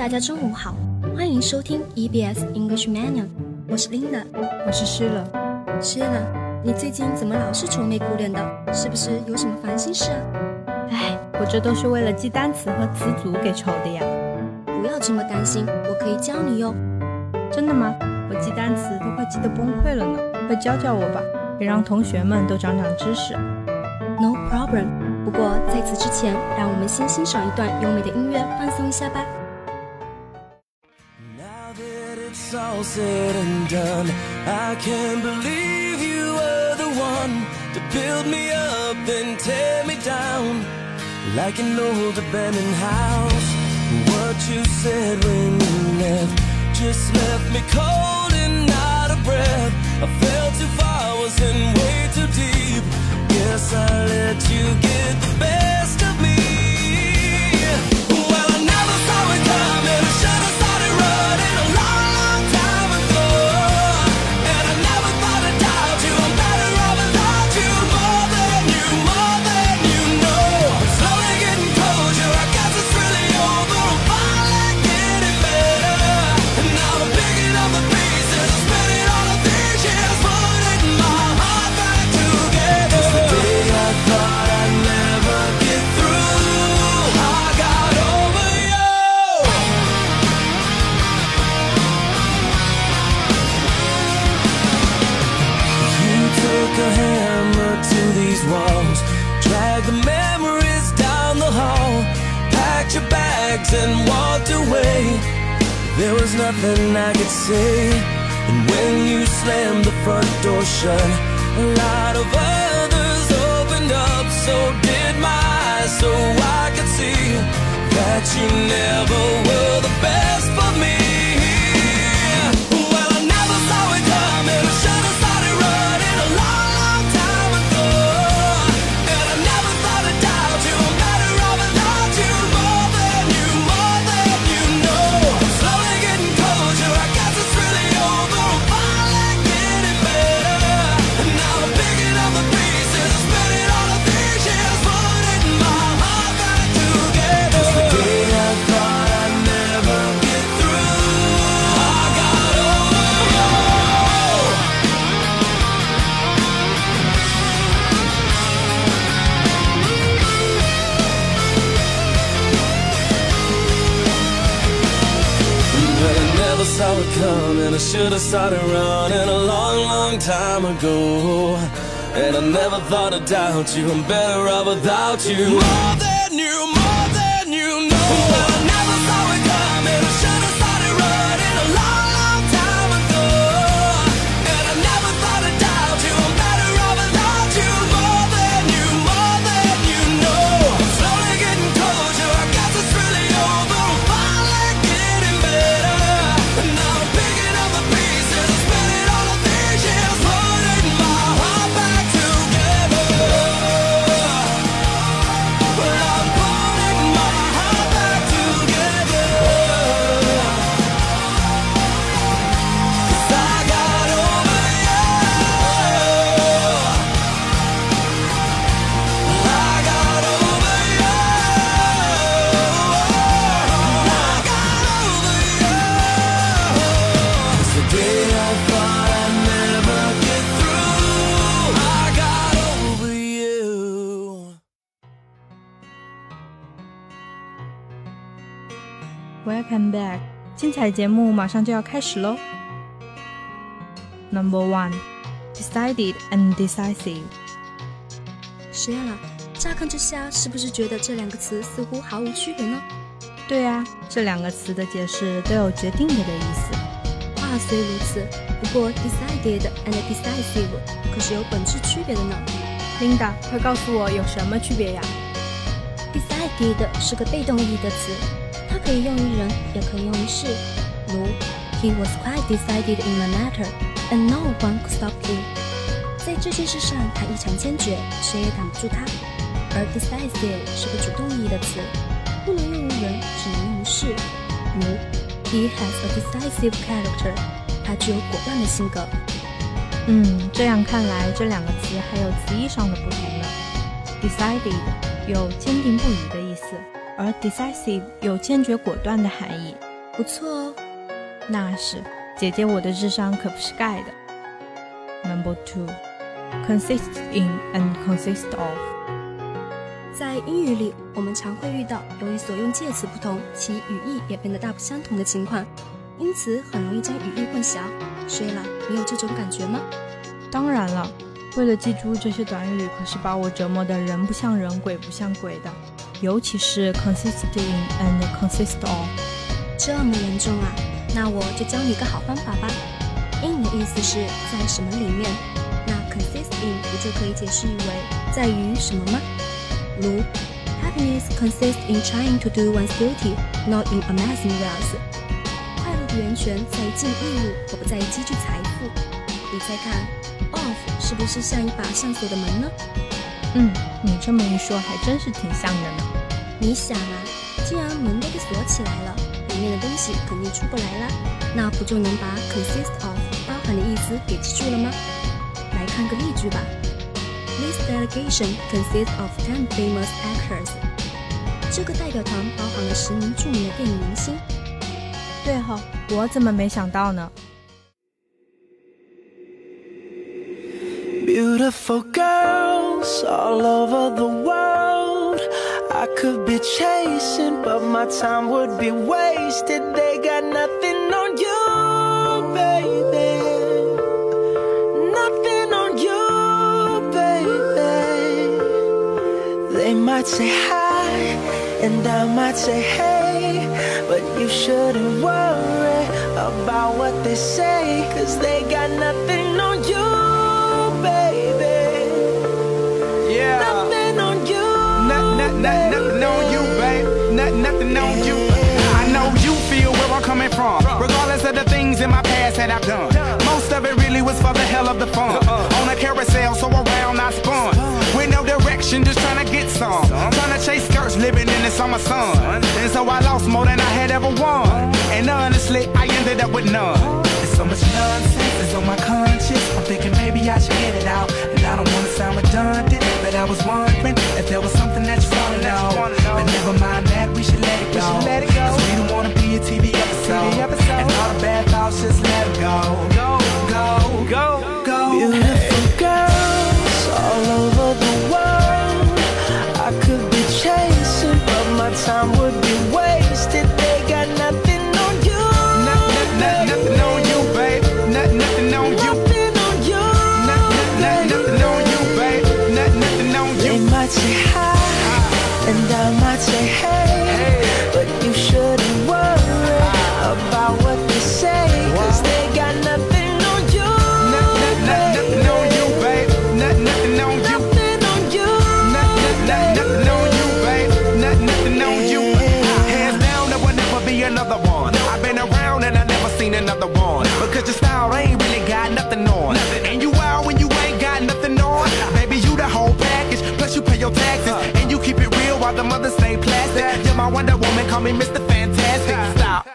大家中午好，欢迎收听 EBS English Manual，我是 Linda，我是诗乐。诗乐，你最近怎么老是愁眉苦脸的？是不是有什么烦心事啊？哎，我这都是为了记单词和词组给愁的呀。不要这么担心，我可以教你哟。真的吗？我记单词都快记得崩溃了呢，快教教我吧，也让同学们都长长知识。No problem。不过在此之前，让我们先欣赏一段优美的音乐，放松一下吧。It's all said and done, I can't believe you were the one to build me up then tear me down like an old abandoned house. What you said when you left just left me cold and out of breath. I fell too far, was in way too deep. Guess I let you get the best nothing I could say. And when you slammed the front door shut, a lot of others opened up. So did my eyes, so I could see that you never were started running a long, long time ago. And I never thought I'd doubt you. I'm better off without you. More than you, more Welcome back，精彩节目马上就要开始喽。Number one, decided and decisive。实验啊，乍看之下，是不是觉得这两个词似乎毫无区别呢？对啊、这两个词的解释都有决定的的意思。话虽如此，不过 decided and decisive 可是有本质区别的呢。Linda，快告诉我有什么区别呀？decided 是个被动意义的词，它可以用于人，也可以用于事。如 He was quite decided in the matter, and no one could stop him。在这件事上，他异常坚决，谁也挡不住他。而 decisive 是个主动意义的词，不能用于人，只能用于事。如 He has a decisive character，他具有果断的性格。嗯，这样看来，这两个词还有词义上的不同呢。Decided 有坚定不移的，而 decisive 有坚决果断的含义。不错哦。那是，姐姐，我的智商可不是盖的。Number two, consist in and consist of。在英语里，我们常会遇到由于所用介词不同，其语义也变得大不相同的情况，因此很容易将语义混淆。睡了，你有这种感觉吗？当然了，为了记住这些短语，可是把我折磨的人不像人，鬼不像鬼的。尤其是 consist in and consist of，这么严重啊？那我就教你个好方法吧。in 的意思是在什么里面，那 consist in 不就可以解释为在于什么吗？如 happiness consists in trying to do one's duty, not in amassing wealth。快乐的源泉在于尽义务，而不在于积聚财富。你猜看，of 是不是像一把上锁的门呢？嗯，你这么一说，还真是挺像的呢。你想啊，既然门都被锁起来了，里面的东西肯定出不来啦，那不就能把 consist of 包含的意思给记住了吗？来看个例句吧。This delegation consists of ten famous actors。这个代表团包含了十名著名的电影明星。对哈，我怎么没想到呢？Beautiful girls all over the world. I could be chasing, but my time would be wasted. They got nothing on you, baby. Nothing on you, baby. They might say hi, and I might say hey, but you shouldn't worry about what they say, cause they got nothing Nothing, on you, babe. Nothing, nothing on you. I know you feel where I'm coming from. Regardless of the things in my past that I've done. Most of it really was for the hell of the fun. On a carousel, so around I spun. With no direction, just trying to get some. Trying to chase skirts, living in the summer sun. And so I lost more than I had ever won. And honestly, I ended up with none. There's so much nonsense is on my conscience. I'm thinking maybe I should get it out. And I don't wanna sound redundant, but I was wondering if there was something that you wanna know. But never mind that, we should let it go. Cause we don't wanna be a TV episode. And all the bad thoughts, just let it go. Go, go, go, go. Beautiful girls all over the world. I could be chasing, but my time would be wasted. They got nothing on you. Nothing, nothing, nothing on you, babe. Nothing, nothing on you. Nothing on you. Nothing, nothing, nothing on you, babe. Nothing, nothing on They you. might say hi, call me Mr. Fantastic. Stop.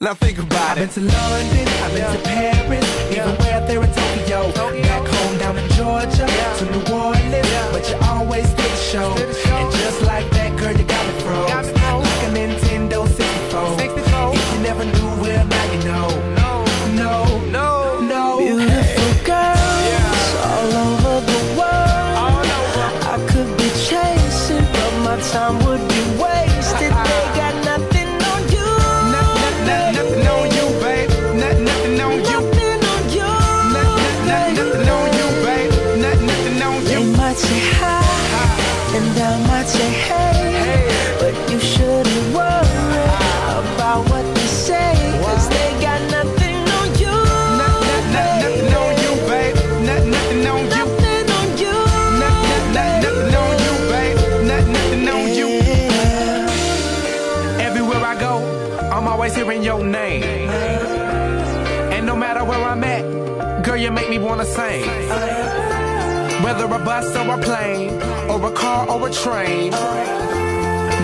Now think about it. I've been to London, I've been to Paris, even where there in Tokyo. Back home down in Georgia, to New Orleans, but you always did the show. And just like that, girl, you got me froze. Wanna sing. Whether a bus or a plane, or a car or a train.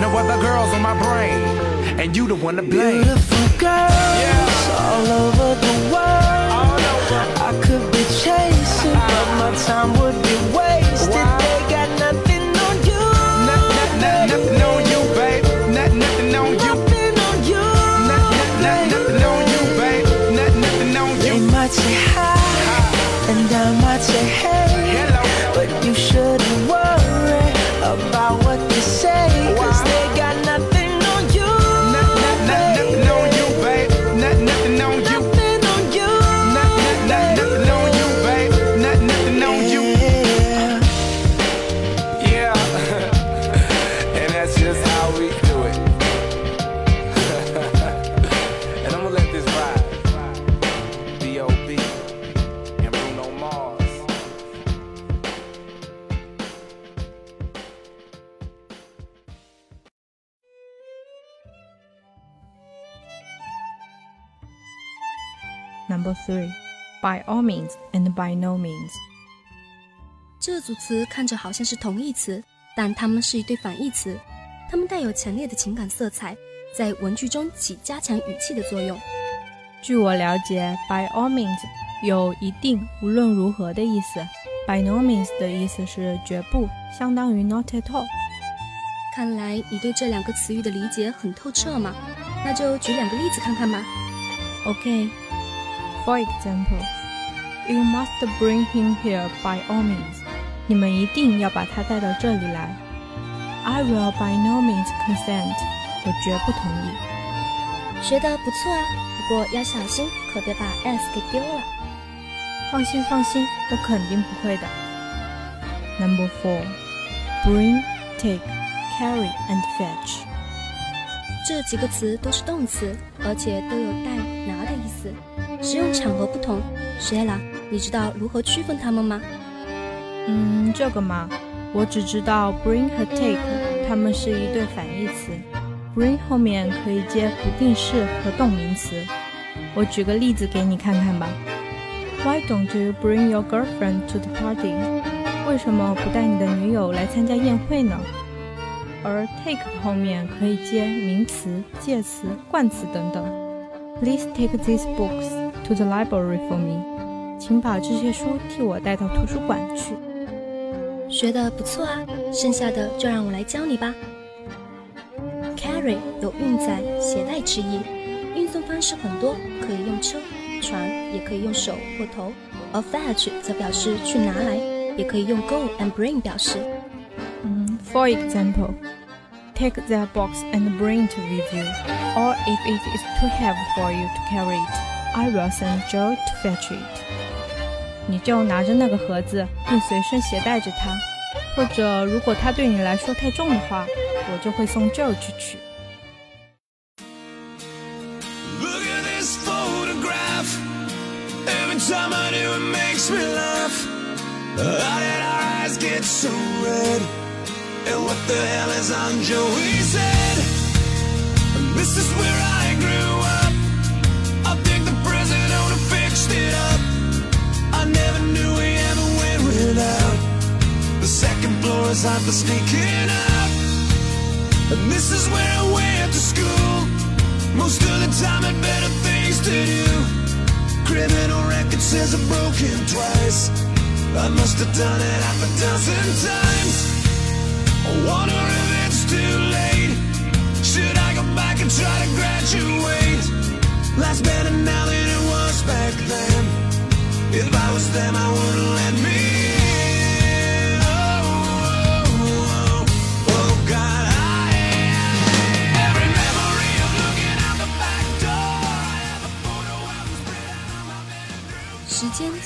No other girls on my brain, and you the one to blame. Beautiful girls all over the world. I could be chasing, but my time would be wasted. three by all means and by no means. 这组词看着好像是同义词但它们是一对反义词。它们带有强烈的情感色彩在文句中起加强语气的作用。据我了解 by all means 有一定无论如何的意思。by no means 的意思是绝不相当于 not at all 看来你对这两个词语的理解很透彻嘛。那就举两个例子看看吧。Ok For example, you must bring him here by all means. 你们一定要把他带到这里来。I will by no means consent. 我绝不同意。学得不错啊，不过要小心，可别把 s 给丢了。放心放心，我肯定不会的。Number four, bring, take, carry and fetch. 这几个词都是动词，而且都有带拿的意思， 使用场合不同。学了，你知道如何区分它们吗？嗯，这个嘛，我只知道 bring 和 take，它们是一对反义词。bring 后面可以接不定式和动名词。我举个例子给你看看吧。Why don't you bring your girlfriend to the party？为什么不带你的女友来参加宴会呢？而 take 后面可以接名词、介词、冠词等等。Please take these books to the library for me。请把这些书替我带到图书馆去。学得不错啊，剩下的就让我来教你吧。Carry 有运载、携带之意，运送方式很多，可以用车、船，也可以用手或头。而 fetch 则表示去拿来，也可以用 go and bring 表示。嗯，For example, take that box and bring it with you. Or if it is too heavy for you to carry it, I will send Joe to fetch it. 你就拿着那个盒子，并随身携带着它。或者，如果它对你来说太重的话，我就会送 Joe 去取。Look at this photograph. Every time I do, it makes me laugh. How did our eyes get so red? And what the hell is on Joey's head? This is where I grew up. Is hot for sneaking up. And this is where I went to school. Most of the time had better things to do. Criminal record says I'm broken twice. I must have done it half a dozen times. I wonder if it's too late. Should I go back and try to graduate? Life's better now than it was back then. If I was them, I wouldn't let me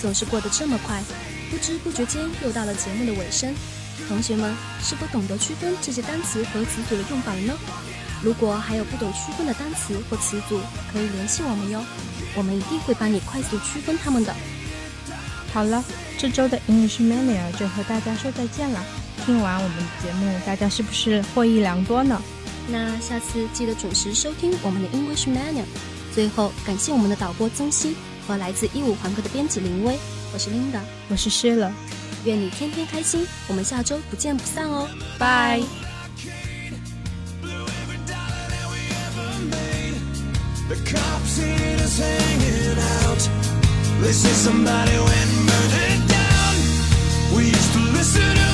总是过得这么快，不知不觉间又到了节目的尾声。同学们是否懂得区分这些单词和词组的用法了呢？如果还有不懂区分的单词或词组，可以联系我们哟，我们一定会帮你快速区分它们的。好了，这周的 English Mania 就和大家说再见了。听完我们的节目，大家是不是获益良多呢？那下次记得准时收听我们的 English Mania。最后，感谢我们的导播曾曦和来自义务环科的编辑林薇，我是 Linda，我是 Sheila，愿你天天开心，我们下周不见不散哦，拜。Blew every dollar that we ever made. The cops seen us hanging out. They say somebody went and burned it down. We used to listen to